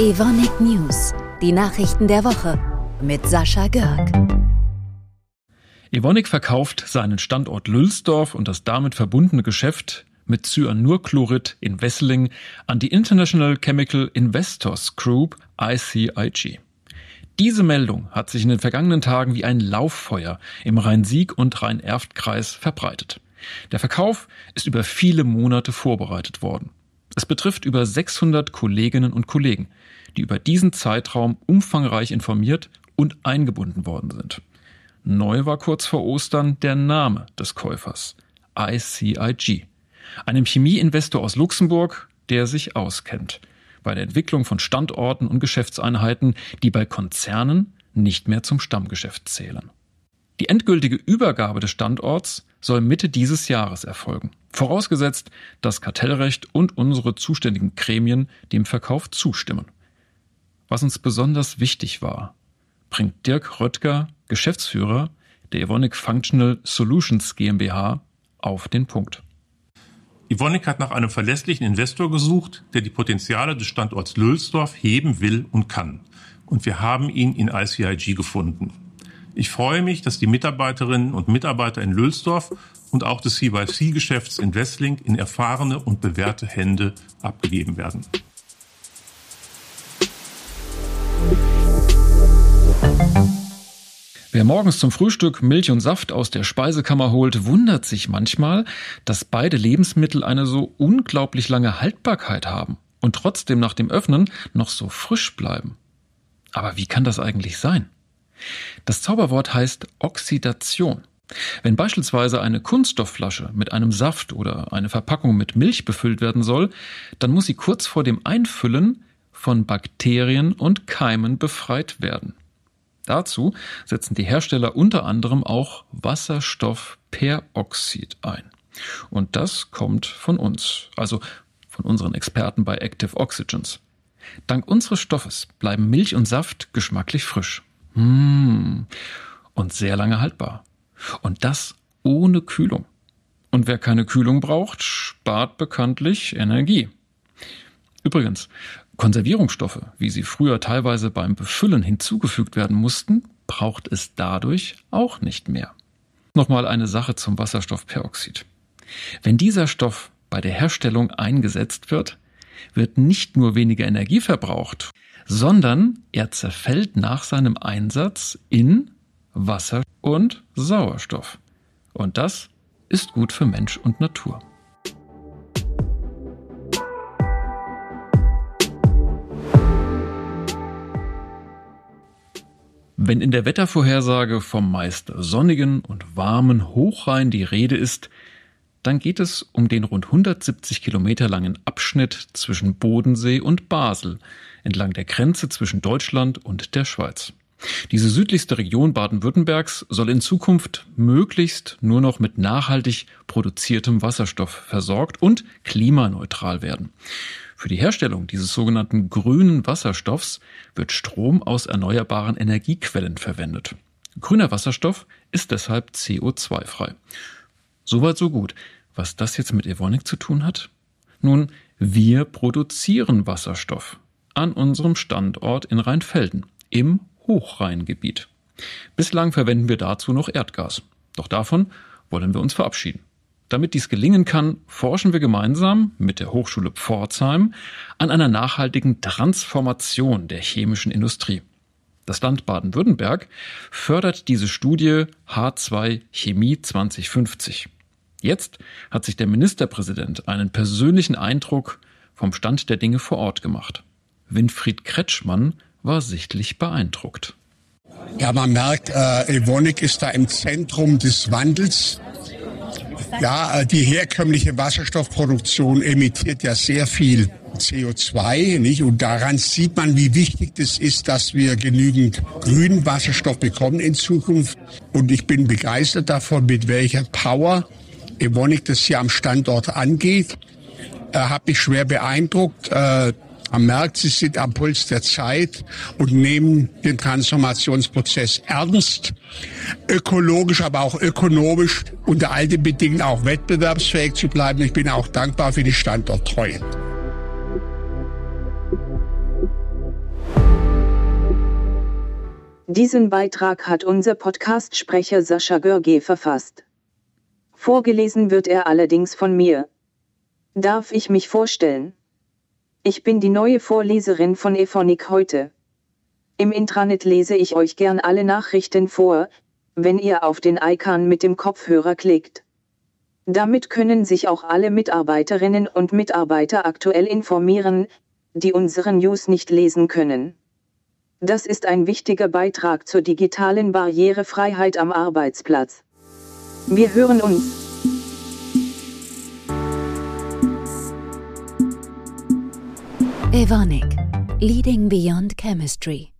Evonik News, die Nachrichten der Woche mit Sascha Görg. Evonik verkauft seinen Standort Lülsdorf und das damit verbundene Geschäft mit Cyanurchlorid in Wesseling an die International Chemical Investors Group ICIG. Diese Meldung hat sich in den vergangenen Tagen wie ein Lauffeuer im Rhein-Sieg- und Rhein-Erft-Kreis verbreitet. Der Verkauf ist über viele Monate vorbereitet worden. Es betrifft über 600 Kolleginnen und Kollegen, die über diesen Zeitraum umfangreich informiert und eingebunden worden sind. Neu war kurz vor Ostern der Name des Käufers ICIG, einem Chemieinvestor aus Luxemburg, der sich auskennt bei der Entwicklung von Standorten und Geschäftseinheiten, die bei Konzernen nicht mehr zum Stammgeschäft zählen. Die endgültige Übergabe des Standorts soll Mitte dieses Jahres erfolgen, vorausgesetzt, dass Kartellrecht und unsere zuständigen Gremien dem Verkauf zustimmen. Was uns besonders wichtig war, bringt Dirk Röttger, Geschäftsführer der Evonik Functional Solutions GmbH, auf den Punkt. Evonik hat nach einem verlässlichen Investor gesucht, der die Potenziale des Standorts Lülsdorf heben will und kann. Und wir haben ihn in ICIG gefunden. Ich freue mich, dass die Mitarbeiterinnen und Mitarbeiter in Lülsdorf und auch des CYC-Geschäfts in Westlink in erfahrene und bewährte Hände abgegeben werden. Wer morgens zum Frühstück Milch und Saft aus der Speisekammer holt, wundert sich manchmal, dass beide Lebensmittel eine so unglaublich lange Haltbarkeit haben und trotzdem nach dem Öffnen noch so frisch bleiben. Aber wie kann das eigentlich sein? Das Zauberwort heißt Oxidation. Wenn beispielsweise eine Kunststoffflasche mit einem Saft oder eine Verpackung mit Milch befüllt werden soll, dann muss sie kurz vor dem Einfüllen von Bakterien und Keimen befreit werden. Dazu setzen die Hersteller unter anderem auch Wasserstoffperoxid ein. Und das kommt von uns, also von unseren Experten bei Active Oxygens. Dank unseres Stoffes bleiben Milch und Saft geschmacklich frisch. Mmh. Und sehr lange haltbar. Und das ohne Kühlung. Und wer keine Kühlung braucht, spart bekanntlich Energie. Übrigens, Konservierungsstoffe, wie sie früher teilweise beim Befüllen hinzugefügt werden mussten, braucht es dadurch auch nicht mehr. Nochmal eine Sache zum Wasserstoffperoxid. Wenn dieser Stoff bei der Herstellung eingesetzt wird, wird nicht nur weniger Energie verbraucht, sondern er zerfällt nach seinem Einsatz in Wasser und Sauerstoff. Und das ist gut für Mensch und Natur. Wenn in der Wettervorhersage vom meist sonnigen und warmen Hochrhein die Rede ist, dann geht es um den rund 170 Kilometer langen Abschnitt zwischen Bodensee und Basel entlang der Grenze zwischen Deutschland und der Schweiz. Diese südlichste Region Baden-Württembergs soll in Zukunft möglichst nur noch mit nachhaltig produziertem Wasserstoff versorgt und klimaneutral werden. Für die Herstellung dieses sogenannten grünen Wasserstoffs wird Strom aus erneuerbaren Energiequellen verwendet. Grüner Wasserstoff ist deshalb CO2-frei. Soweit so gut. Was das jetzt mit Evonik zu tun hat? Nun, wir produzieren Wasserstoff an unserem Standort in Rheinfelden im Hochrheingebiet. Bislang verwenden wir dazu noch Erdgas. Doch davon wollen wir uns verabschieden. Damit dies gelingen kann, forschen wir gemeinsam mit der Hochschule Pforzheim an einer nachhaltigen Transformation der chemischen Industrie. Das Land Baden-Württemberg fördert diese Studie H2 Chemie 2050. Jetzt hat sich der Ministerpräsident einen persönlichen Eindruck vom Stand der Dinge vor Ort gemacht. Winfried Kretschmann war sichtlich beeindruckt. Ja, man merkt, äh, Evonik ist da im Zentrum des Wandels. Ja, äh, die herkömmliche Wasserstoffproduktion emittiert ja sehr viel CO2, nicht? Und daran sieht man, wie wichtig es ist, dass wir genügend grünen Wasserstoff bekommen in Zukunft. Und ich bin begeistert davon, mit welcher Power Evonik das hier am Standort angeht. Äh, Hat mich schwer beeindruckt. Äh, man merkt, sie sind am Puls der Zeit und nehmen den Transformationsprozess ernst, ökologisch, aber auch ökonomisch unter all den Bedingungen auch wettbewerbsfähig zu bleiben. Ich bin auch dankbar für die Standorttreue. Diesen Beitrag hat unser Podcast-Sprecher Sascha Görge verfasst. Vorgelesen wird er allerdings von mir. Darf ich mich vorstellen? Ich bin die neue Vorleserin von Ephonic heute. Im Intranet lese ich euch gern alle Nachrichten vor, wenn ihr auf den Icon mit dem Kopfhörer klickt. Damit können sich auch alle Mitarbeiterinnen und Mitarbeiter aktuell informieren, die unseren News nicht lesen können. Das ist ein wichtiger Beitrag zur digitalen Barrierefreiheit am Arbeitsplatz. Wir hören uns. Evonik, Leading Beyond Chemistry.